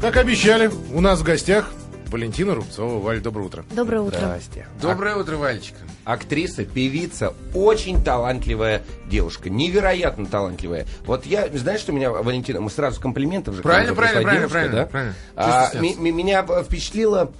Как обещали, у нас в гостях Валентина Рубцова. Валь, доброе утро. Доброе утро. Здрасте. Доброе утро, Валечка. Актриса, певица, очень талантливая девушка, невероятно талантливая. Вот я, знаешь, что меня, Валентина, мы сразу комплиментов же. Правильно, пришла правильно, девушка, правильно, да? правильно. А, ми- ми- меня впечатлила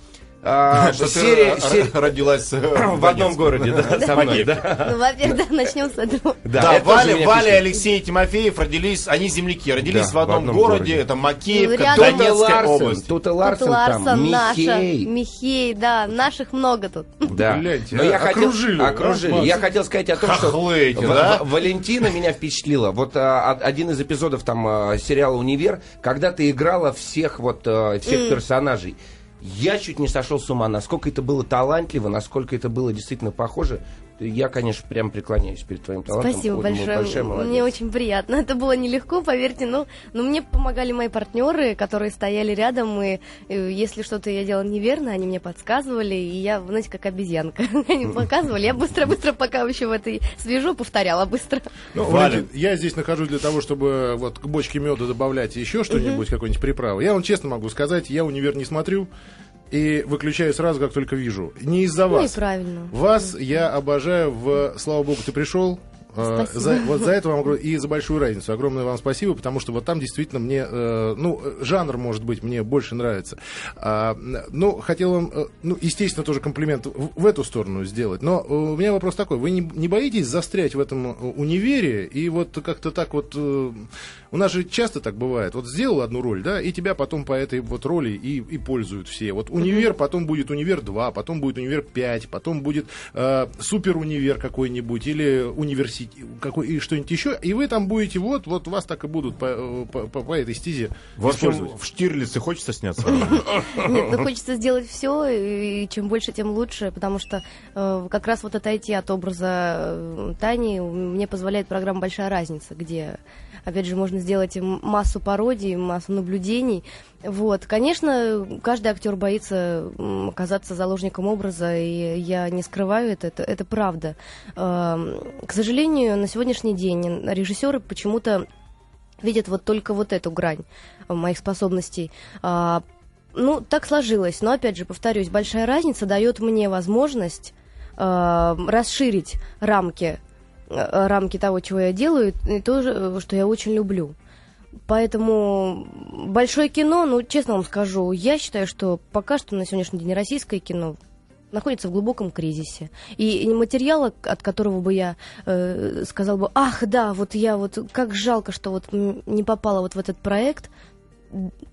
а, Что серия, ты серия- р- родилась э, в одном городе, да, со мной, да. Ну, во-первых, да, начнем с этого. Да, тоже Валя, Валя и. Алексей Тимофеев родились, они земляки, родились Да, в одном, в одном городе, городе. это Ну, Макеевка, Тута Донецкая Ларсен, область. Тут Ларсен Ларсон, там, наша, Михей. Михей, да, наших много тут. Да. Но я хотел, окружили, окружили. Я хотел сказать о том, что да? Валентина меня впечатлила. Вот а, од- один из эпизодов там а, сериала «Универ», когда ты играла всех вот всех персонажей. Я чуть не сошел с ума, насколько это было талантливо, насколько это было действительно похоже. Я, конечно, прям преклоняюсь перед твоим талантом. Спасибо большое. большая молодец. Мне очень приятно. Это было нелегко, поверьте. Но, но мне помогали мои партнеры, которые стояли рядом. И э, если что-то я делала неверно, они мне подсказывали. И я, знаете, как обезьянка. Они показывали. Я быстро-быстро, пока еще в этой свежу, повторяла быстро. Ну, Валя. Валентин, я здесь нахожусь для того, чтобы вот к бочке меда добавлять еще что-нибудь, какой-нибудь приправу. Я вам честно могу сказать, я универ не смотрю и выключаю сразу, как только вижу. Не из-за Ну вас. правильно. Вас я обожаю в «Слава Богу, ты пришел». Э, Спасибо. За, вот за это вам и за большую разницу. Огромное вам спасибо, потому что вот там действительно мне, э, ну, жанр, может быть, мне больше нравится. А, ну, хотел вам, э, ну, естественно, тоже комплимент в, в эту сторону сделать. Но у меня вопрос такой: вы не, не боитесь застрять в этом универе и вот как-то так вот. э, у нас же часто так бывает. Вот сделал одну роль, да, и тебя потом по этой вот роли и, и пользуют все. Вот универ, потом будет универ 2, потом будет универ 5, потом будет э, супер универ какой-нибудь или университет какой и что-нибудь еще. И вы там будете вот, вот вас так и будут по, э, по, по- по этой стезе В общем, использовать. в Штирлице хочется сняться? Нет, ну хочется сделать все, и чем больше, тем лучше, потому что э, как раз вот отойти от образа э, Тани мне позволяет программа «Большая разница», где, опять же, можно сделать массу пародий, массу наблюдений. Вот, конечно, каждый актер боится оказаться заложником образа, и я не скрываю это, это, это правда. Эм, К сожалению, на сегодняшний день режиссеры почему-то видят вот только вот эту грань э, моих способностей. А, ну, так сложилось. Но, опять же, повторюсь, большая разница дает мне возможность э, расширить рамки, рамки того, чего я делаю, и то, же, что я очень люблю. Поэтому большое кино, ну, честно вам скажу, я считаю, что пока что на сегодняшний день российское кино находится в глубоком кризисе. И материала, от которого бы я э, сказал бы, ах, да, вот я вот, как жалко, что вот не попала вот в этот проект,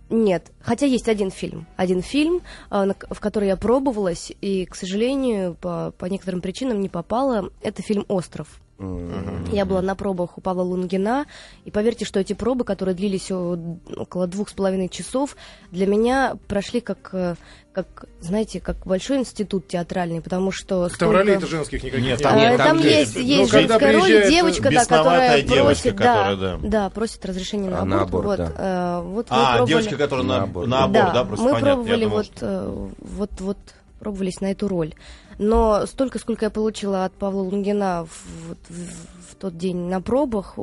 нет. Хотя есть один фильм. Один фильм, к- в который я пробовалась, и, к сожалению, по, по некоторым причинам не попала. Это фильм «Остров». Я была на пробах у Павла Лунгина, и поверьте, что эти пробы, которые длились около двух с половиной часов, для меня прошли как, э, как, знаете, как большой институт театральный, потому что... Там столько- ролей-то женских никаких Нет, не там. Э, нет, там, там есть, есть. есть Ну, женская роль, девочка, да, которая девочка, просит, да, которая, да. да, просит разрешение на А, аборт. на аборт, вот, да. э, вот мы А, пробовали- девочка, которая на На аборт. на аборт, да, да, просто мы понятно. Пробовали думал, вот, что- э, вот, вот пробовались на эту роль. Но столько, сколько я получила от Павла Лунгина в, в- в тот день на пробах,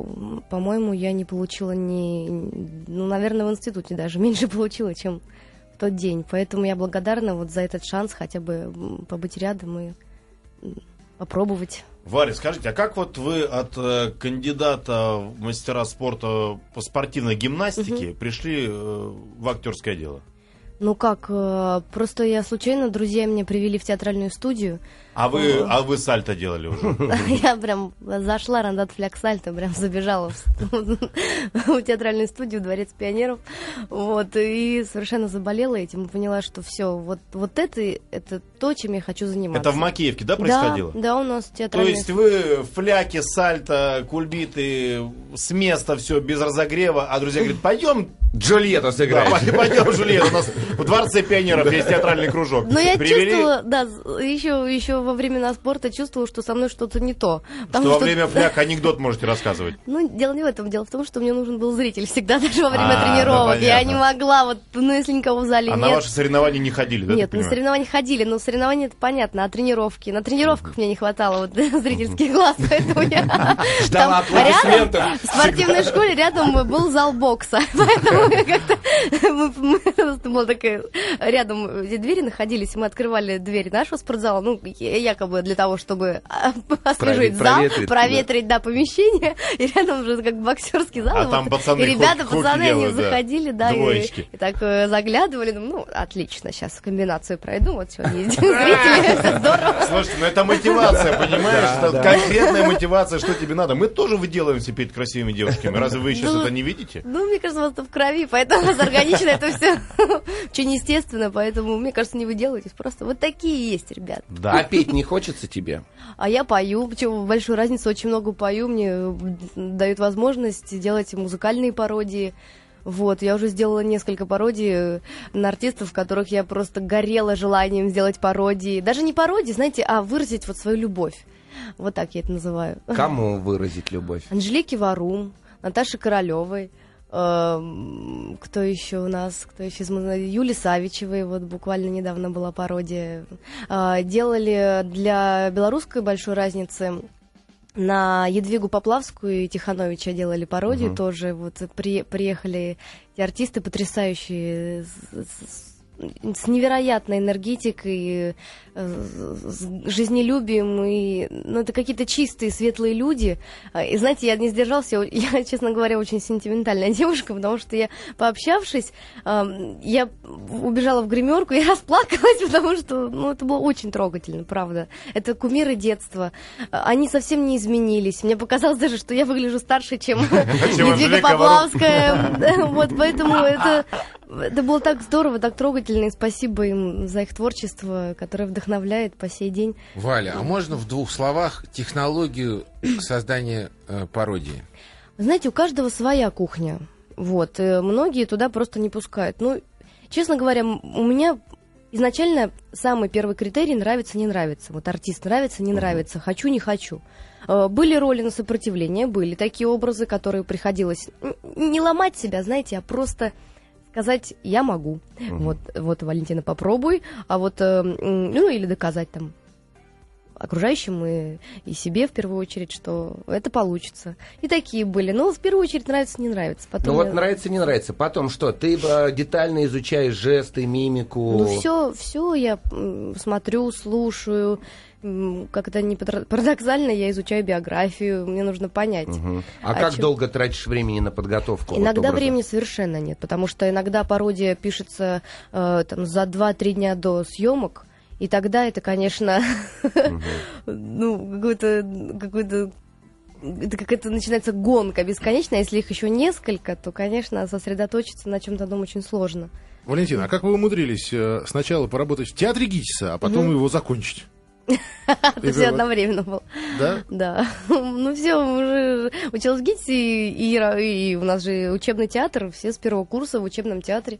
по-моему, я не получила ни, ну, наверное, в институте даже меньше получила, чем в тот день. Поэтому я благодарна вот за этот шанс хотя бы побыть рядом и попробовать. Варя, скажите, а как вот вы от э, кандидата в мастера спорта по спортивной гимнастике пришли э, в актерское дело? Ну как, э, просто я случайно, друзья меня привели в театральную студию. А вы, а вы сальто делали уже? Я прям зашла, рандат фляг сальто, прям забежала в, театральную студию, Дворец пионеров, вот, и совершенно заболела этим, поняла, что все, вот, вот это, это то, чем я хочу заниматься. Это в Макеевке, да, происходило? да, у нас То театральная есть вы фляки, сальто, кульбиты, с места все без разогрева, а друзья говорят, пойдем, Джульетта да, сыграет. пойдем, Жульет, у нас в Дворце пионеров есть театральный кружок. Но я чувствовала, да, еще, еще во времена спорта чувствовала, что со мной что-то не то. что во время фляг анекдот можете рассказывать. Ну, дело не в этом. Дело в том, что мне нужен был зритель всегда, даже во время А, тренировок. я не могла, вот, ну, если никого в зале А на ваши соревнования не ходили, да? Нет, на соревнования ходили, но соревнования это понятно, а тренировки? На тренировках мне не хватало вот зрительских глаз, поэтому я Ждала там рядом, в спортивной школе рядом был зал бокса, поэтому была такая... Рядом эти двери находились, мы открывали двери нашего спортзала, ну, якобы для того, чтобы освежить зал, проветрить, да, помещение, и рядом уже как боксерский зал. А там пацаны И ребята, пацаны, они заходили, да, и так э, заглядывали, ну, отлично, сейчас комбинацию пройду, вот сегодня зрители, здорово. Слушайте, ну это мотивация, понимаешь? Конкретная мотивация, что тебе надо. Мы тоже выделываемся перед красивыми девушками. Разве вы сейчас это не видите? Ну, мне кажется, вас в крови, поэтому у вас органично это все очень естественно, поэтому, мне кажется, не вы делаетесь. Просто вот такие есть, ребят. Да. А петь не хочется тебе? А я пою, почему большую разницу, очень много пою, мне дают возможность делать музыкальные пародии. Вот, я уже сделала несколько пародий на артистов, которых я просто горела желанием сделать пародии. Даже не пародии, знаете, а выразить вот свою любовь. Вот так я это называю. Кому выразить любовь? Анжелике Варум, Наташе Королевой. Эм, кто еще у нас? Кто еще из Юли Савичевой, вот буквально недавно была пародия. Э, делали для белорусской большой разницы на Едвигу Поплавскую и Тихановича делали пародию угу. тоже. Вот при, приехали эти артисты потрясающие с, с невероятной энергетикой, э, с жизнелюбием, и, ну, это какие-то чистые, светлые люди. А, и знаете, я не сдержался, я, честно говоря, очень сентиментальная девушка, потому что я, пообщавшись, я убежала в гримерку и расплакалась, потому что, ну, это было очень трогательно, правда. Это кумиры детства. А, они совсем не изменились. Мне показалось даже, что я выгляжу старше, чем Едвига Поплавская. Вот, поэтому это это было так здорово, так трогательно, и спасибо им за их творчество, которое вдохновляет по сей день. Валя, а можно в двух словах технологию создания э, пародии? Знаете, у каждого своя кухня. Вот, и э, многие туда просто не пускают. Ну, честно говоря, у меня изначально самый первый критерий нравится, не нравится. Вот артист нравится, не нравится, хочу, не хочу. Э, были роли на сопротивление, были такие образы, которые приходилось не ломать себя, знаете, а просто сказать я могу. Угу. Вот, вот, Валентина, попробуй. А вот, э, ну, или доказать там окружающим и, и себе в первую очередь, что это получится. И такие были. Но в первую очередь нравится, не нравится. Потом ну вот я... нравится, не нравится. Потом что? Ты э, детально изучаешь жесты, мимику? Ну все, все я смотрю, слушаю как это не парадоксально, я изучаю биографию, мне нужно понять. Угу. А, а как чем... долго тратишь времени на подготовку? Иногда вот времени совершенно нет, потому что иногда пародия пишется э, там, за 2-3 дня до съемок, и тогда это, конечно, ну, какой-то какой-то это какая-то начинается гонка бесконечная. Если их еще несколько, то, конечно, сосредоточиться на чем-то одном очень сложно. Валентина, а как вы умудрились э, сначала поработать в театре Гитиса, а потом его закончить? Это все одновременно было. Да? Да. Ну все, уже училась в ГИТИСе, и, у нас же учебный театр, все с первого курса в учебном театре.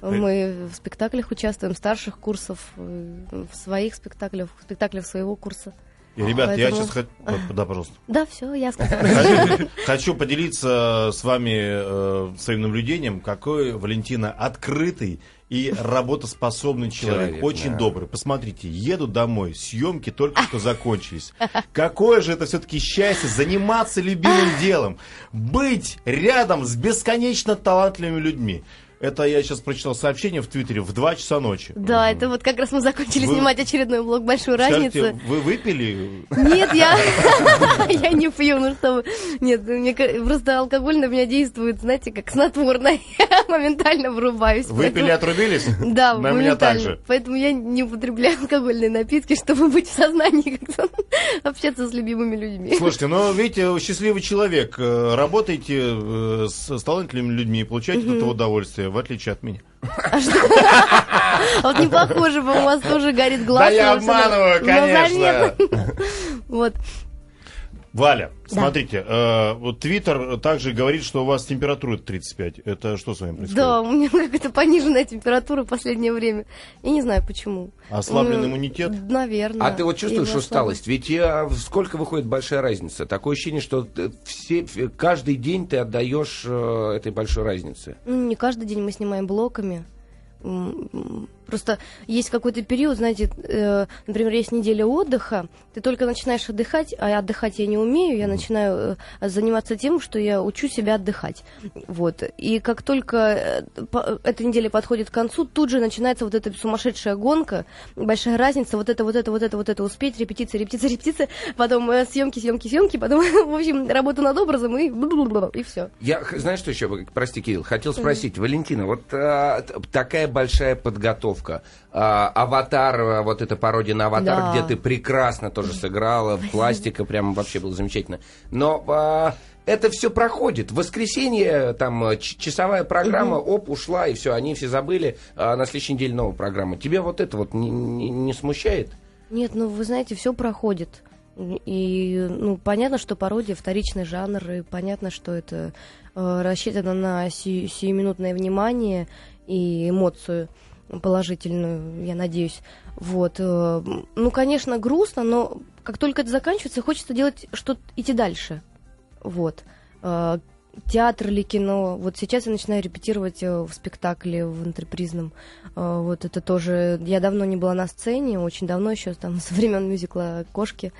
Мы в спектаклях участвуем, старших курсов, э, в своих спектаклях, в спектаклях своего курса. И, ребят, Поэтому... я сейчас хочу... Да, пожалуйста. Да, все, я сказала. Хочу, хочу поделиться с вами э, своим наблюдением, какой Валентина открытый и работоспособный человек, человек очень да. добрый. Посмотрите, еду домой, съемки только что закончились. Какое же это все-таки счастье заниматься любимым делом, быть рядом с бесконечно талантливыми людьми. Это я сейчас прочитал сообщение в Твиттере в 2 часа ночи. Да, угу. это вот как раз мы закончили вы... снимать очередной блог «Большую Скажите, разницу». вы выпили? Нет, я я не пью, ну что вы. Нет, мне просто алкоголь на меня действует, знаете, как снотворное. Я моментально врубаюсь. Выпили, отрубились? Да, на меня также. Поэтому я не употребляю алкогольные напитки, чтобы быть в сознании, как общаться с любимыми людьми. Слушайте, ну, видите, счастливый человек. Э, работаете э, с талантливыми людьми получаете от этого удовольствие в отличие от меня. А вот не похоже, у вас тоже горит глаз. Да я обманываю, конечно. Вот. Валя, да. смотрите, э, вот Твиттер также говорит, что у вас температура 35. Это что с вами происходит? Да, у меня какая-то пониженная температура в последнее время. Я не знаю почему. Ослаблен ну, иммунитет? Наверное. А ты вот чувствуешь усталость? Ведь я, сколько выходит большая разница? Такое ощущение, что все, каждый день ты отдаешь э, этой большой разнице. Не каждый день мы снимаем блоками. Просто есть какой-то период, знаете, э, например, есть неделя отдыха, ты только начинаешь отдыхать, а отдыхать я не умею, я начинаю э, заниматься тем, что я учу себя отдыхать. Вот. И как только э, эта неделя подходит к концу, тут же начинается вот эта сумасшедшая гонка, большая разница, вот это, вот это, вот это, вот это успеть, репетиция, репетиция, репетиция, потом э, съемки, съемки, съемки, потом, в общем, работа над образом и, и все. Я, знаешь, что еще, прости, Кирилл, хотел спросить, mm-hmm. Валентина, вот а, такая большая подготовка подготовка. А, аватар, а, вот эта пародия на аватар, да. где ты прекрасно тоже сыграла, пластика прям вообще было замечательно. Но а, это все проходит. В воскресенье там часовая программа, угу. оп, ушла, и все, они все забыли, а на следующей неделе новая программа. Тебе вот это вот не, не, не смущает? Нет, ну вы знаете, все проходит. И ну, понятно, что пародия вторичный жанр, и понятно, что это э, рассчитано на си- сиюминутное внимание и эмоцию положительную, я надеюсь. Вот. Э, ну, конечно, грустно, но как только это заканчивается, хочется делать что-то, идти дальше. Вот. Э, театр или кино. Вот сейчас я начинаю репетировать э, в спектакле в антрепризном. Вот это тоже... Я давно не была на сцене, очень давно еще, там, со времен мюзикла «Кошки».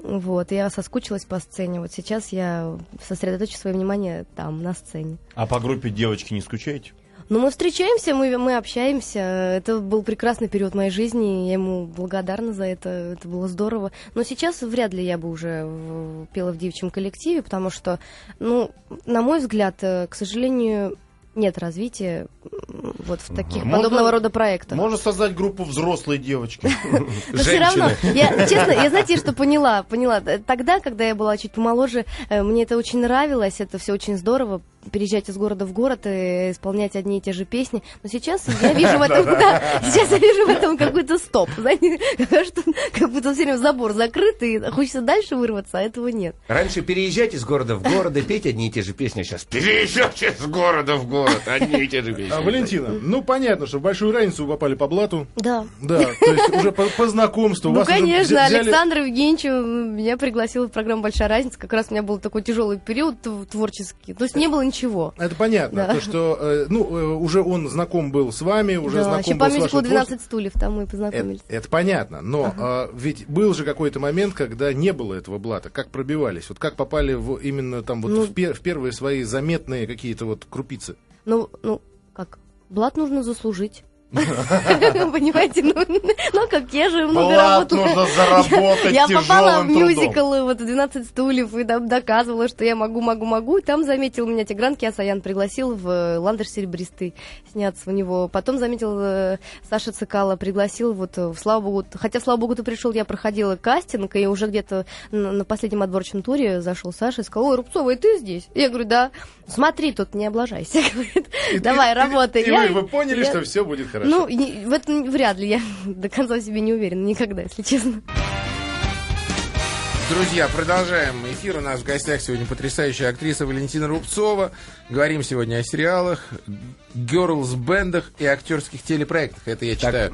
Вот, я соскучилась по сцене. Вот сейчас я сосредоточу свое внимание там, на сцене. А по группе девочки не скучаете? Ну, мы встречаемся, мы, мы общаемся. Это был прекрасный период моей жизни. Я ему благодарна за это. Это было здорово. Но сейчас вряд ли я бы уже пела в девичьем коллективе, потому что, ну, на мой взгляд, э, к сожалению, нет развития вот в таких можно, подобного рода проектах. Можно создать группу взрослые девочки. Но все равно, я, честно, я знаете, что поняла, поняла. Тогда, когда я была чуть помоложе, э, мне это очень нравилось, это все очень здорово, переезжать из города в город и исполнять одни и те же песни. Но сейчас я вижу в этом, да, сейчас я вижу в этом какой-то стоп. Знаете, что как будто все время забор закрыт, и хочется дальше вырваться, а этого нет. Раньше переезжать из города в город и петь одни и те же песни, а сейчас переезжать из города в город, одни и те же песни. А, Валентина, ну понятно, что в большую разницу вы попали по блату. Да. Да, то есть уже по, по знакомству. Ну, конечно, Александр Евгеньевич меня пригласил в программу «Большая разница». Как раз у меня был такой тяжелый период творческий. То есть не было ничего. Это понятно. Да. То, что, э, ну, э, уже он знаком был с вами, уже да, знаком был с вашим 12 стульев, там мы познакомились. Это, это понятно, но ага. э, ведь был же какой-то момент, когда не было этого блата. Как пробивались? Вот как попали в, именно там вот ну, в, пер, в первые свои заметные какие-то вот крупицы? Ну, ну, как? Блат нужно заслужить. Понимаете, ну, ну как я же много работала. нужно заработать Я попала в мюзикл вот 12 стульев и доказывала, что я могу, могу, могу. Там заметил меня Тигран Киасаян, пригласил в э, Ландер Серебристый сняться у него. Потом заметил э, Саша Цикала, пригласил вот, в слава богу, хотя, слава богу, ты пришел, я проходила кастинг, и уже где-то на последнем отборочном туре зашел Саша и сказал, ой, Рубцова, и ты здесь? Я говорю, да. Смотри, тут не облажайся. Давай, работай. И вы поняли, что все будет хорошо. Ну, в этом вряд ли. Я до конца себе не уверена никогда, если честно. Друзья, продолжаем эфир. У нас в гостях сегодня потрясающая актриса Валентина Рубцова. Говорим сегодня о сериалах, герлс-бендах и актерских телепроектах. Это я читаю.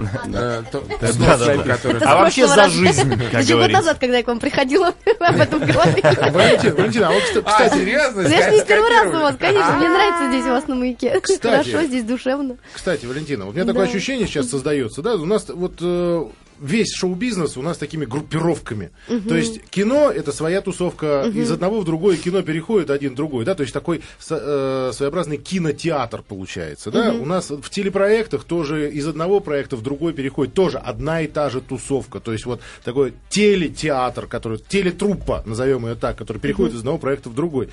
А вообще за жизнь, как год назад, когда я к вам приходила, об этом говорили. Валентина, а вот, кстати... серьезно? Я же не первый раз у вас, конечно. Мне нравится здесь у вас на маяке. Хорошо, здесь душевно. Кстати, Валентина, у меня такое ощущение сейчас создается, да, у нас вот э, весь шоу-бизнес у нас такими группировками. Угу. То есть кино это своя тусовка, угу. из одного в другое кино переходит один другой, да, то есть такой э, своеобразный кинотеатр получается, да. Угу. У нас в телепроектах тоже из одного проекта в другой переходит тоже одна и та же тусовка, то есть вот такой телетеатр, который телетруппа, назовем ее так, который переходит угу. из одного проекта в другой.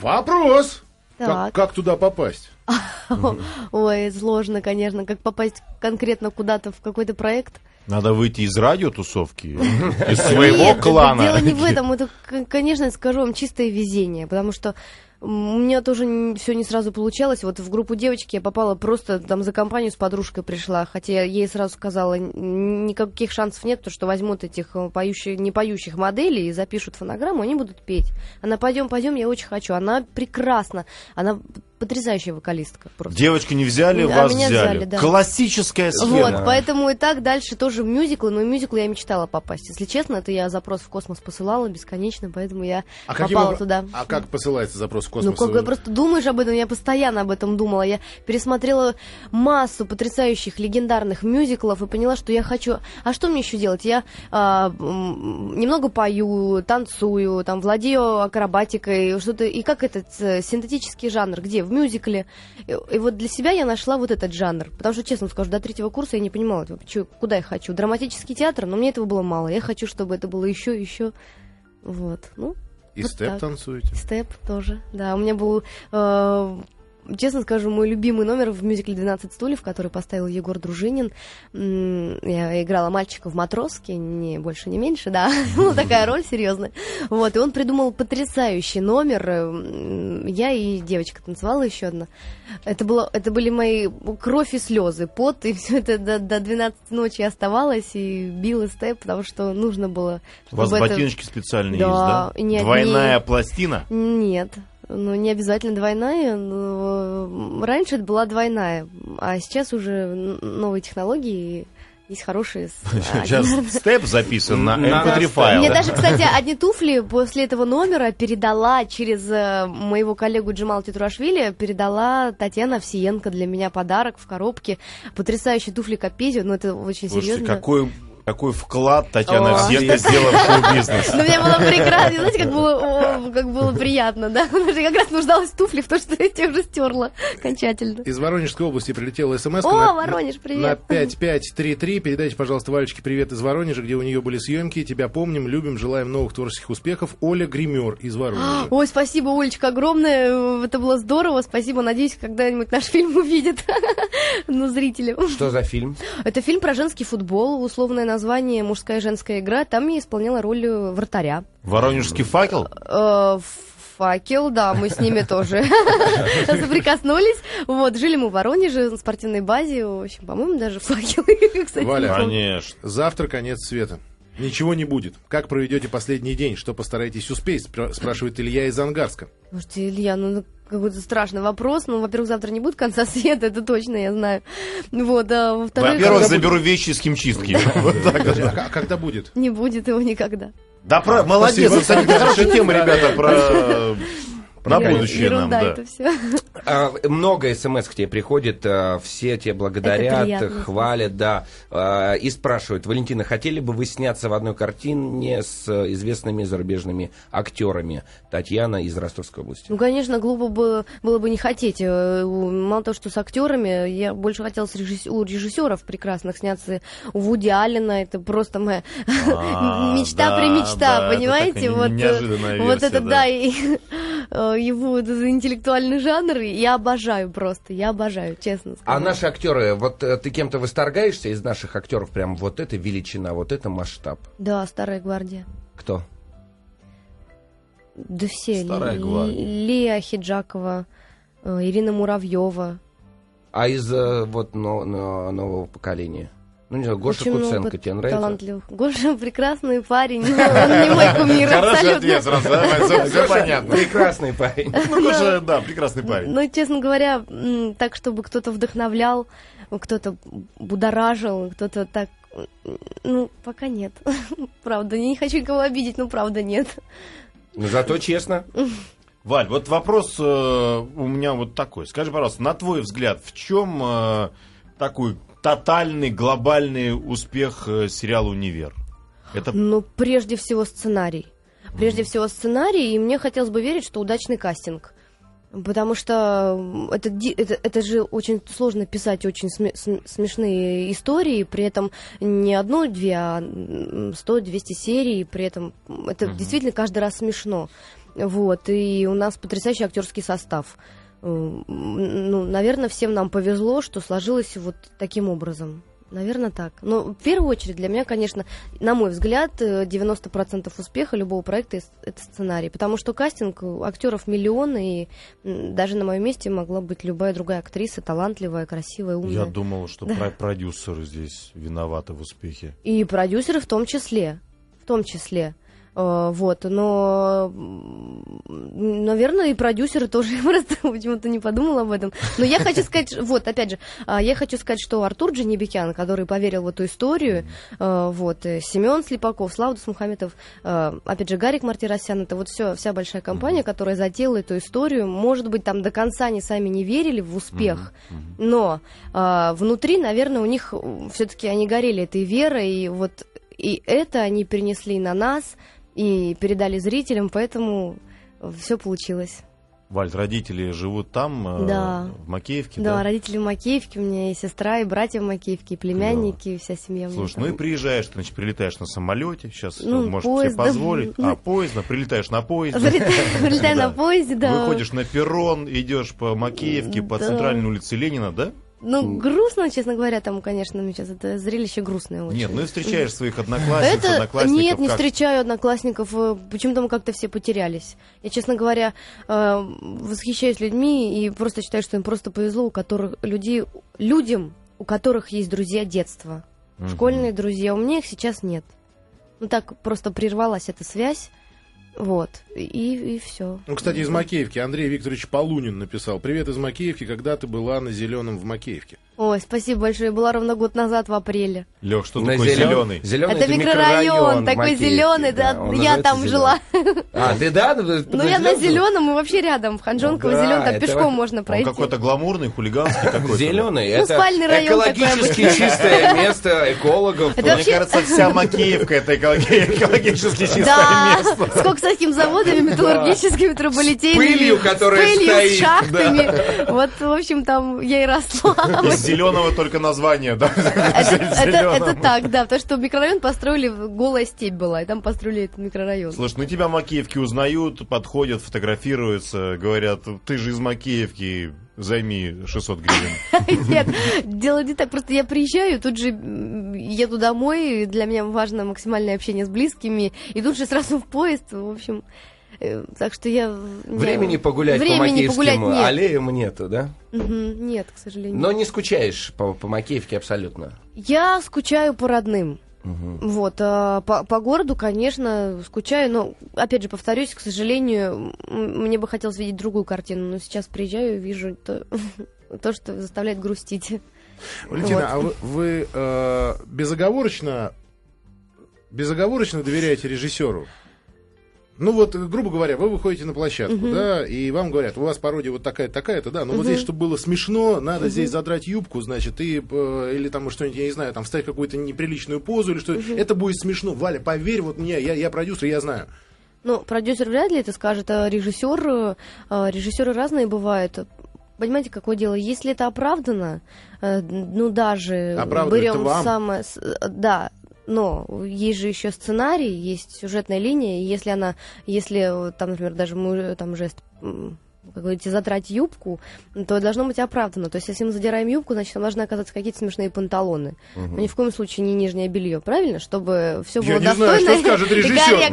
Вопрос. Как, как туда попасть? Ой, сложно, конечно, как попасть конкретно куда-то в какой-то проект. Надо выйти из радиотусовки, из своего клана. Дело не в этом, это, конечно, скажу вам, чистое везение, потому что у меня тоже все не сразу получалось. Вот в группу девочки я попала просто там за компанию с подружкой пришла, хотя я ей сразу сказала, никаких шансов нет, потому что возьмут этих э, поющих, не поющих моделей и запишут фонограмму, они будут петь. Она, пойдем, пойдем, я очень хочу. Она прекрасна. Она потрясающая вокалистка. Просто. Девочка не взяли, А вас меня взяли. взяли, да. Классическая схема. Вот, поэтому и так дальше тоже в мюзиклы, но мюзиклы я мечтала попасть. Если честно, это я запрос в космос посылала бесконечно, поэтому я А, попала туда. а как посылается запрос в Ну, космос? как бы просто думаешь об этом, я постоянно об этом думала. Я пересмотрела массу потрясающих легендарных мюзиклов и поняла, что я хочу... А что мне еще делать? Я а, немного пою, танцую, там, владею акробатикой, что-то... И как этот э, синтетический жанр? Где? В мюзикле. И, и вот для себя я нашла вот этот жанр. Потому что, честно скажу, до третьего курса я не понимала, чё- куда я хочу. Драматический театр, но мне этого было мало. Я хочу, чтобы это было еще еще. Вот. Ну, И вот степ так. танцуете. Степ тоже, да. У меня был, э, честно скажу, мой любимый номер в мюзикле «12 стульев», который поставил Егор Дружинин. Я играла мальчика в «Матроске», не больше, не меньше, да. Ну, такая роль серьезная. Вот, и он придумал потрясающий номер. Я и девочка танцевала еще одна. Это, было, это были мои кровь и слезы, пот, и все это до, до 12 ночи оставалось, и била степ, потому что нужно было... У вас это- ботиночки специальные Да, есть, да? не одни. Двойная пластина? Нет. Ну, не обязательно двойная, но раньше это была двойная, а сейчас уже новые технологии, есть хорошие. Сейчас степ записан на mp3 файл. Мне даже, кстати, одни туфли после этого номера передала через э, моего коллегу Джамала Титурашвили, передала Татьяна Овсиенко для меня подарок в коробке. Потрясающие туфли Капезио, ну это очень серьезно. какой, какой вклад Татьяна О, Овсиенко сделала в шоу-бизнес. Ну, мне было прекрасно, знаете, как было, как было приятно, да? Потому что я как раз нуждалась в туфли, в то, что я те уже стерла окончательно. Из Воронежской области прилетела смс О, Воронеж, на привет. 5533. Передайте, пожалуйста, Валечке привет из Воронежа, где у нее были съемки. Тебя помним, любим, желаем новых творческих успехов. Оля Гример из Воронежа. Ой, спасибо, Олечка, огромное. Это было здорово. Спасибо. Надеюсь, когда-нибудь наш фильм увидят. Ну, зрители. Что за фильм? Это фильм про женский футбол. Условное название «Мужская и женская игра». Там я исполняла роль э, вратаря. Воронежский факел? Э, Факел, да, мы с ними тоже соприкоснулись. Вот, жили мы в Воронеже, на спортивной базе. В общем, по-моему, даже факел. Кстати, Валя. Конечно. Завтра конец света. Ничего не будет. Как проведете последний день? Что постараетесь успеть? Спра- Спрашивает Илья из Ангарска. Слушайте, Илья, ну какой-то страшный вопрос. Ну, во-первых, завтра не будет конца света, это точно, я знаю. Вот, а во-вторых, Во-первых, заберу вещи с химчистки. А к- когда будет? не будет его никогда. Да, про- молодец, кстати, хорошая тема, ребята, про на Ерунда будущее нам, да. это все. А, много смс к тебе приходит, а, все тебе благодарят, хвалят, да, а, и спрашивают, Валентина, хотели бы вы сняться в одной картине с известными зарубежными актерами? Татьяна из Ростовской области. Ну, конечно, глупо было, было бы не хотеть. Э, Мало того, что с актерами, я больше хотела с режисс- у режиссеров прекрасных сняться. У Вуди Аллена это просто моя А, мечта при мечта, понимаете? вот, э, вот это, да. э, его вот этот интеллектуальный жанр, я обожаю просто, я обожаю, честно скажу. А наши актеры, вот э, ты кем-то восторгаешься из наших актеров, прям вот это величина, вот это масштаб? Да, Старая Гвардия. Кто? Да все. Старая Ли- гвардия. Лия Хиджакова, э, Ирина Муравьева. А из э, вот но- но- нового поколения? Ну, не знаю, Гоша Очень много Куценко тебе нравится? Талантливых. Гоша прекрасный парень, но он не мой кумир Хороший ответ сразу, все понятно. Прекрасный парень. Ну, Гоша, да, прекрасный парень. Ну, честно говоря, так, чтобы кто-то вдохновлял, кто-то будоражил, кто-то так... Ну, пока нет. Правда, я не хочу никого обидеть, но правда нет. Но зато честно. Валь, вот вопрос э, у меня вот такой. Скажи, пожалуйста, на твой взгляд, в чем э, такой тотальный, глобальный успех э, сериала «Универ»? Это Ну, прежде всего сценарий. Прежде всего сценарий, и мне хотелось бы верить, что удачный кастинг. Потому что это, это, это же очень сложно писать очень сме- см- смешные истории, при этом не одну-две, а 100-200 серий, при этом это действительно каждый раз смешно. Вот, и у нас потрясающий актерский состав. Ну, наверное, всем нам повезло, что сложилось вот таким образом. Наверное, так. Но в первую очередь для меня, конечно, на мой взгляд, э, 90% успеха любого проекта это сценарий. Потому что кастинг э, актеров миллионы, и даже на моем месте могла быть любая другая актриса, талантливая, красивая, умная. я думал, что про- продюсеры здесь виноваты в успехе. И продюсеры в том числе. В том числе. Э, вот, но, наверное, и продюсеры тоже. Просто почему-то не подумал об этом. Но я хочу сказать, вот, опять же, а, я хочу сказать, что Артур Джанибекян, который поверил в эту историю, э, вот, э, Семен Слепаков, Славдус Мухаметов, опять же, Гарик Мартиросян, это вот все, вся большая компания, которая затеяла эту историю. Может быть, там до конца они сами не верили в успех, но внутри, наверное, у них все-таки они горели этой верой, и вот и это они перенесли на нас, и передали зрителям, поэтому все получилось. Вальд, родители живут там, э, да. в Макеевке, да? Да, родители в Макеевке, у меня и сестра, и братья в Макеевке, и племянники, и вся семья. Слушай, ну и приезжаешь, ты, значит, прилетаешь на самолете, сейчас ну, можешь поезд, себе позволить. Да. А, поездно, прилетаешь на поезде. Прилетаю на поезде, да. Выходишь на перрон, идешь по Макеевке, по центральной улице Ленина, да? Ну, грустно, честно говоря, там, конечно, сейчас это зрелище грустное очень. Нет, ну и встречаешь своих одноклассников, это... одноклассников. Нет, не как... встречаю одноклассников, э, почему-то мы как-то все потерялись. Я, честно говоря, э, восхищаюсь людьми и просто считаю, что им просто повезло, у которых людей, людям, у которых есть друзья детства. Угу. Школьные друзья, у меня их сейчас нет. Ну так просто прервалась эта связь. Вот, и, и все. Ну, кстати, из Макеевки Андрей Викторович Полунин написал. Привет из Макеевки, когда ты была на Зеленом в Макеевке? Ой, спасибо большое. Я была ровно год назад в апреле. Лех, что на такое зеленый? Зеленый это, это микрорайон, такой зеленый, да, да я там зеленый. жила. А, ты да? Ну, я на зеленом, мы вообще рядом, в Ханжонково, да, зеленый, там пешком можно пройти. Он какой-то гламурный, хулиганский какой-то. Зеленый, ну, спальный район экологически чистое место экологов. Мне кажется, вся Макеевка это экологически чистое место. Сколько с такими заводами металлургическими, труболитейными. Пылью, которая стоит. с шахтами. Вот, в общем, там я и росла зеленого только название, да? Это так, да, потому что микрорайон построили, голая степь была, и там построили этот микрорайон. Слушай, ну тебя Макеевки узнают, подходят, фотографируются, говорят, ты же из Макеевки, займи 600 гривен. Нет, дело не так. Просто я приезжаю, тут же еду домой, для меня важно максимальное общение с близкими, и тут же сразу в поезд, в общем... Э, так что я... Времени погулять Времени по Макеевским погулять нет. аллеям нету, да? Угу, нет, к сожалению. Но не скучаешь по, по Макеевке абсолютно? Я скучаю по родным. Угу. Вот, а по, по городу, конечно, скучаю, но, опять же, повторюсь, к сожалению, мне бы хотелось видеть другую картину, но сейчас приезжаю и вижу то, то что заставляет грустить. Валентина, вот. а вы, вы э, безоговорочно, безоговорочно доверяете режиссеру? Ну вот, грубо говоря, вы выходите на площадку, uh да, и вам говорят, у вас пародия вот такая такая-то, да, но uh вот здесь, чтобы было смешно, надо uh здесь задрать юбку, значит, и, э, или там что-нибудь, я не знаю, там вставить какую-то неприличную позу или что uh это будет смешно. Валя, поверь вот мне, я, я продюсер, я знаю. Ну, продюсер вряд ли это скажет, а режиссер, э, режиссеры разные бывают. Понимаете, какое дело? Если это оправдано, э, ну даже берем самое, да, но есть же еще сценарий, есть сюжетная линия, и если она, если там, например, даже мы там жест как говорите, задрать юбку, то должно быть оправдано. То есть, если мы задираем юбку, значит, там должны оказаться какие-то смешные панталоны. Угу. Но ни в коем случае не нижнее белье, правильно? Чтобы все было Я не знаю, что скажет режиссер. Нет,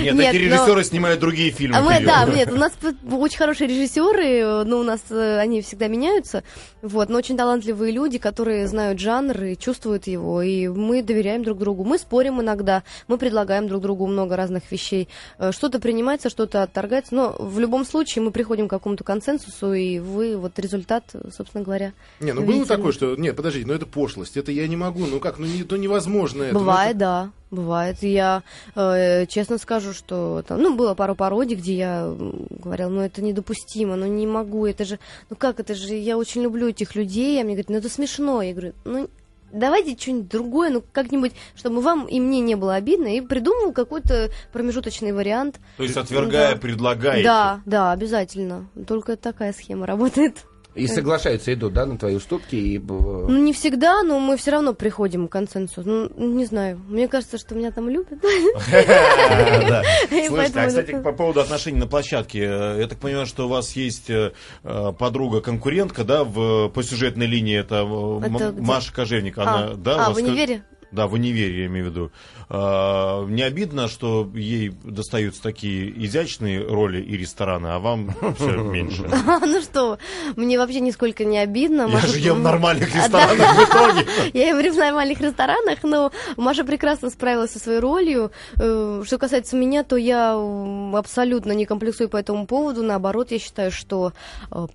нет, такие режиссеры но... снимают другие фильмы. А мы, да, нет, у нас очень хорошие режиссеры, но у нас э, они всегда меняются. Вот, но очень талантливые люди, которые знают жанр и чувствуют его, и мы доверяем друг другу. Мы спорим иногда, мы предлагаем друг другу много разных вещей. Э, что-то принимается, что-то отторгается, но в любом случае мы приходим к какому-то консенсусу, и вы вот результат, собственно говоря. Не, ну было такое, что. Нет, подождите, ну это пошлость, это я не могу, ну как, ну не, то невозможно это. Ну, бывает, это... да. Бывает. Я э, честно скажу, что там, ну, было пару пародий, где я говорила, ну, это недопустимо, ну, не могу, это же, ну, как это же, я очень люблю этих людей, а мне говорят, ну, это смешно. Я говорю, ну, давайте что-нибудь другое, ну, как-нибудь, чтобы вам и мне не было обидно, и придумал какой-то промежуточный вариант. То есть, отвергая, да. предлагаете? Да, да, обязательно. Только такая схема работает. И соглашаются, идут, да, на твои уступки? И... Ну, не всегда, но мы все равно приходим к консенсусу. Ну, не знаю. Мне кажется, что меня там любят. Слушайте, а, кстати, по поводу отношений на площадке. Э, я так понимаю, что у вас есть э, э, подруга-конкурентка, да, в, по сюжетной линии. Это Маша Кожевник. Она, да, а, в универе? Да, в универе, я имею в виду. А, не обидно, что ей достаются такие изящные роли и рестораны, а вам все меньше? Ну что, мне вообще нисколько не обидно. Я же ем в нормальных ресторанах в итоге. Я ем в нормальных ресторанах, но Маша прекрасно справилась со своей ролью. Э, что касается меня, то я абсолютно не комплексую по этому поводу. Наоборот, я считаю, что э,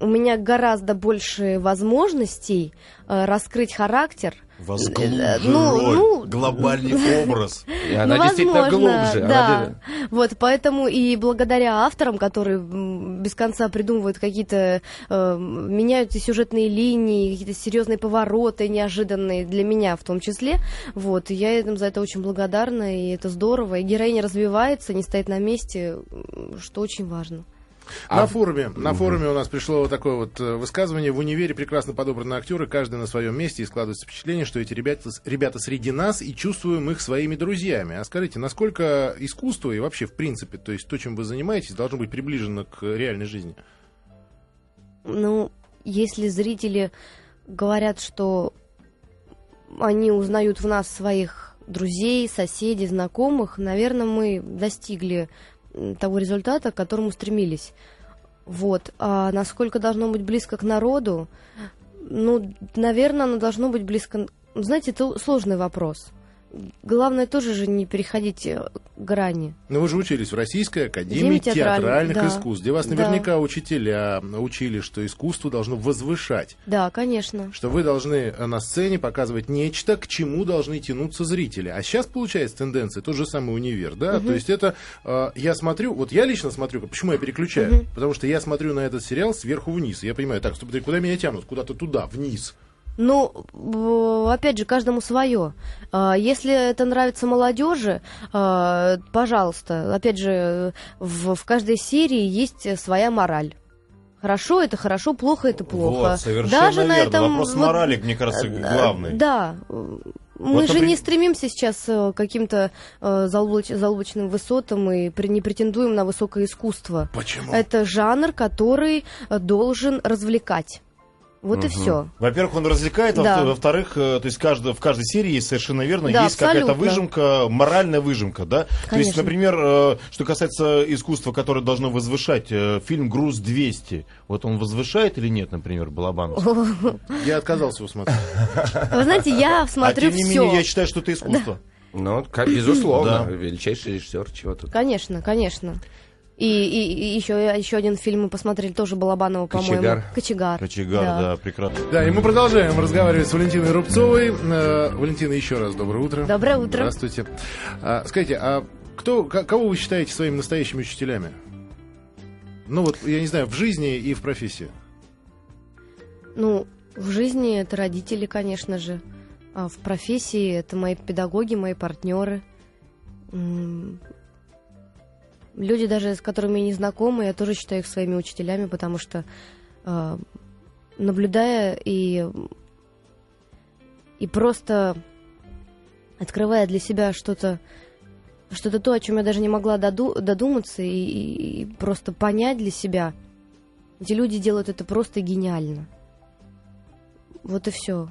у меня гораздо больше возможностей э, раскрыть характер. Возглубже э, ну, роль, ну, глобальный образ. И она ну, действительно возможно, глубже. Да. Она... Вот, поэтому и благодаря авторам, которые без конца придумывают какие-то, э, меняются сюжетные линии, какие-то серьезные повороты, неожиданные для меня в том числе, вот, я им за это очень благодарна, и это здорово. И героиня развивается, не стоит на месте, что очень важно. А... На форуме, на форуме у нас пришло вот такое вот э, высказывание. В универе прекрасно подобраны актеры, каждый на своем месте, и складывается впечатление, что эти ребята, ребята среди нас, и чувствуем их своими друзьями. А скажите, насколько искусство и вообще, в принципе, то есть то, чем вы занимаетесь, должно быть приближено к реальной жизни? Ну, если зрители говорят, что они узнают в нас своих друзей, соседей, знакомых, наверное, мы достигли того результата, к которому стремились. Вот. А насколько должно быть близко к народу? Ну, наверное, оно должно быть близко... Знаете, это сложный вопрос. Главное тоже же не переходить э, грани. Но вы же учились в Российской Академии театральных да. искусств, где вас наверняка да. учителя учили, что искусство должно возвышать. Да, конечно. Что вы должны э, на сцене показывать нечто, к чему должны тянуться зрители. А сейчас получается тенденция, тот же самый универ, да? Угу. То есть это, э, я смотрю, вот я лично смотрю, почему я переключаю? Угу. Потому что я смотрю на этот сериал сверху вниз. Я понимаю, так, стоп, куда меня тянут? Куда-то туда, вниз. Ну, опять же, каждому свое. А, если это нравится молодежи, а, пожалуйста, опять же, в, в каждой серии есть своя мораль. Хорошо это хорошо, плохо это плохо. Вот, совершенно Даже верно. На этом, Вопрос вот, морали, мне кажется, э, главный. Да. Мы вот, же например... не стремимся сейчас э, к каким-то э, заоблач... заоблачным высотам и при... не претендуем на высокое искусство. Почему? Это жанр, который должен развлекать. Вот угу. и все. Во-первых, он развлекает, да. во-вторых, э, то есть каждый, в каждой серии есть совершенно верно, да, есть какая-то выжимка, моральная выжимка, да? Конечно. То есть, например, э, что касается искусства, которое должно возвышать, э, фильм «Груз-200», вот он возвышает или нет, например, Балабанов? Я отказался его смотреть. Вы знаете, я смотрю все. А тем не менее, я считаю, что это искусство. Ну, безусловно, величайший режиссер, чего тут. Конечно, конечно. И, и, и еще, еще один фильм мы посмотрели, тоже Балабанова, по-моему. Кочегар. Кочегар. Кочегар, да. да, прекрасно. Да, и мы продолжаем разговаривать с Валентиной Рубцовой. Э, Валентина, еще раз доброе утро. Доброе утро. Здравствуйте. А, скажите, а кто, кого вы считаете своими настоящими учителями? Ну вот, я не знаю, в жизни и в профессии. Ну, в жизни это родители, конечно же. А в профессии это мои педагоги, мои партнеры люди даже с которыми не знакомы, я тоже считаю их своими учителями, потому что э, наблюдая и и просто открывая для себя что-то что-то то, о чем я даже не могла доду додуматься и, и, и просто понять для себя. Эти люди делают это просто гениально. Вот и все.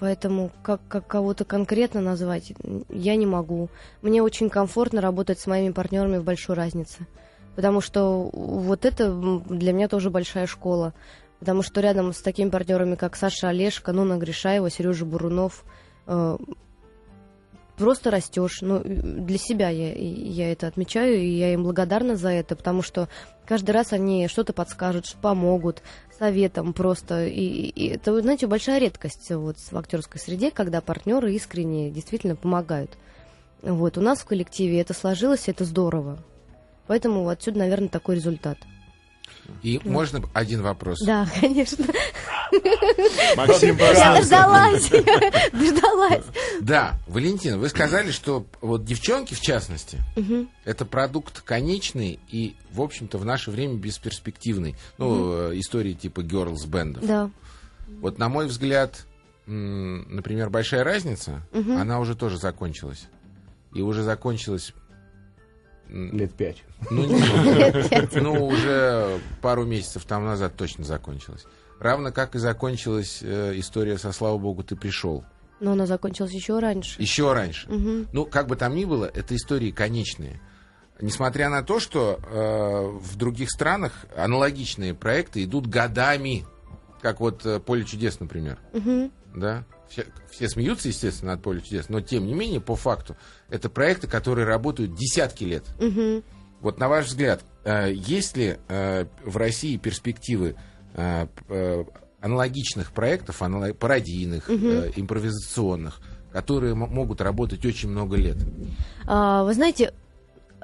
Поэтому как, как кого-то конкретно назвать я не могу. Мне очень комфортно работать с моими партнерами в большой разнице. Потому что вот это для меня тоже большая школа. Потому что рядом с такими партнерами, как Саша Олешко, Нуна Гришаева, Сережа Бурунов, э, просто растешь. Ну, для себя я, я это отмечаю, и я им благодарна за это, потому что каждый раз они что-то подскажут, помогут, советом просто. И, и это, знаете, большая редкость вот в актерской среде, когда партнеры искренне действительно помогают. Вот, у нас в коллективе это сложилось, это здорово. Поэтому отсюда, наверное, такой результат. И да. можно один вопрос? Да, конечно. Максим, Я дождалась. Дождалась. Да, Валентина, вы сказали, что вот девчонки, в частности, это продукт конечный и, в общем-то, в наше время бесперспективный. Ну, истории типа Girls Band. Да. Вот, на мой взгляд, например, большая разница, она уже тоже закончилась. И уже закончилась Лет пять. Ну, не, ну, уже пару месяцев там назад точно закончилась. Равно как и закончилась э, история со «Слава Богу, ты пришел». Но она закончилась еще раньше. Еще раньше. Ну, как бы там ни было, это истории конечные. Несмотря на то, что э, в других странах аналогичные проекты идут годами, как вот э, «Поле чудес», например. Мгм. Да? Все, все смеются, естественно, от «Поля чудес», но тем не менее, по факту, это проекты, которые работают десятки лет. Мгм. Вот на ваш взгляд, э, есть ли э, в России перспективы э, аналогичных проектов, пародийных, э, импровизационных, которые могут работать очень много лет? А, Вы знаете,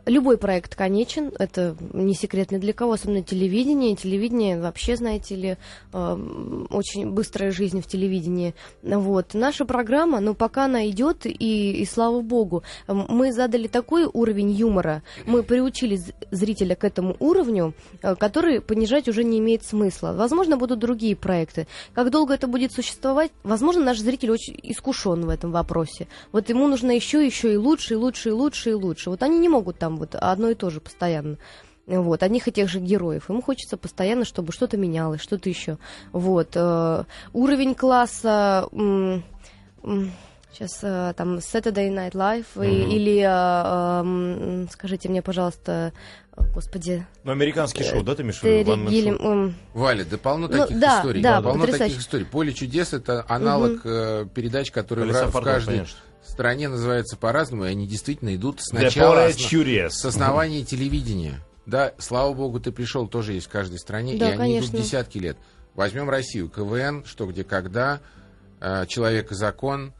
любой проект конечен, это не секрет ни для кого, особенно телевидение. Телевидение вообще, знаете ли, эм, очень быстрая жизнь в телевидении. Вот. Наша программа, ну, пока она идет, и, и слава богу, Эм, мы задали такой уровень юмора, мы приучили зрителя к этому уровню, э, который понижать уже не имеет смысла. Возможно, будут другие проекты. Как долго это будет существовать? Возможно, наш зритель очень искушен в этом вопросе. Вот ему нужно еще, еще и лучше, и лучше, и лучше, и лучше. Вот они не могут там вот одно и то же постоянно. Вот, одних и тех же героев. Ему хочется постоянно, чтобы что-то менялось, что-то еще. Вот. э, уровень класса... сейчас там Saturday Night Live и- или... э, эм, скажите мне, пожалуйста, э, господи... Ну, американский шоу, да, ты имеешь в виду? Эм, Валя, да полно Ну, таких да, историй. да, полно потрясающе. таких историй. Поле чудес это аналог э, передач, которые в, Колеса каждой конечно. стране называются по-разному, и они действительно идут сначала Чудес. с основания телевидения. Да, слава богу, ты пришел, тоже есть в каждой стране, Да, и они конечно. идут десятки лет. Возьмем Россию, КВН, что, где, когда, э, Человек и закон, э,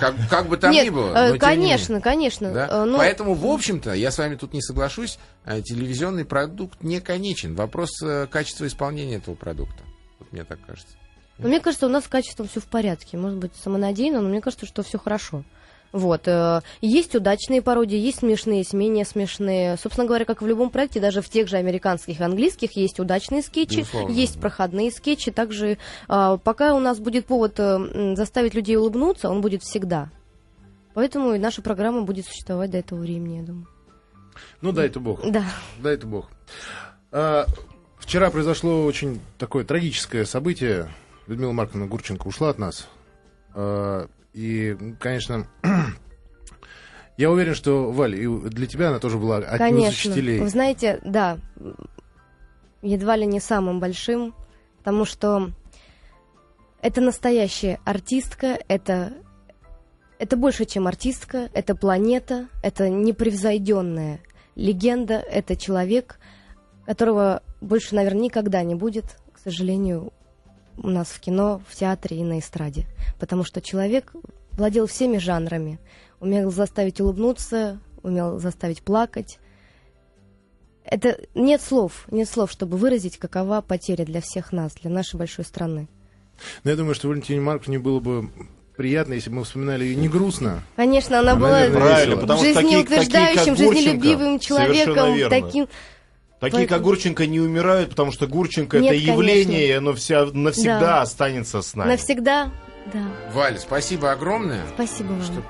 как, как бы там Нет, ни было. э, но конечно, конечно. Да? э, ну, Поэтому, в общем-то, я с вами тут не соглашусь, э, телевизионный продукт не конечен. Вопрос качества исполнения этого продукта. Вот мне так кажется. Но мне кажется, у нас с качеством все в порядке. Может быть, самонадеянно, но мне кажется, что все хорошо. Вот. э, Есть удачные пародии, есть смешные, есть менее смешные. Собственно говоря, как в любом проекте, даже в тех же американских и английских есть удачные скетчи, Безусловно, есть да. проходные скетчи. Также, а, пока у нас будет повод э, заставить людей улыбнуться, он будет всегда. Поэтому и наша программа будет существовать до этого времени, я думаю. Ну, дай-то бог. Да. Дай-то бог. А, вчера произошло очень такое трагическое событие. Людмила Марковна Гурченко ушла от нас. А, и, конечно, я уверен, что, Валь, и для тебя она тоже была одним из Конечно. учителей. Вы знаете, да, едва ли не самым большим, потому что это настоящая артистка, это, это больше, чем артистка, это планета, это непревзойденная легенда, это человек, которого больше, наверное, никогда не будет, к сожалению, у нас в кино, в театре и на эстраде. Потому что человек владел всеми жанрами, умел заставить улыбнуться, умел заставить плакать. Это нет слов, нет слов, чтобы выразить, какова потеря для всех нас, для нашей большой страны. Но я думаю, что Валентине Марковне было бы приятно, если бы мы вспоминали ее не грустно. Конечно, она Ну, была наверное, Правильно, потому жизнеутверждающим, жизнелюбивым человеком, верно. таким... Такие, как Гурченко, не умирают, потому что Гурченко Нет, это явление, конечно. и оно вся, навсегда Да. останется с нами. Навсегда, да. Валя, спасибо огромное. Спасибо вам. что